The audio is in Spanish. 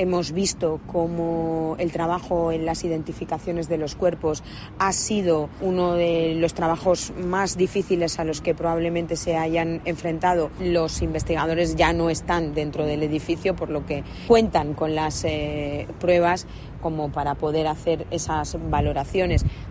hemos visto cómo el trabajo en las identificaciones de los cuerpos ha sido uno de los trabajos más difíciles a los que probablemente se hayan enfrentado. Los investigadores ya no están dentro del edificio, por lo que cuentan con las eh, pruebas como para poder hacer esas valoraciones.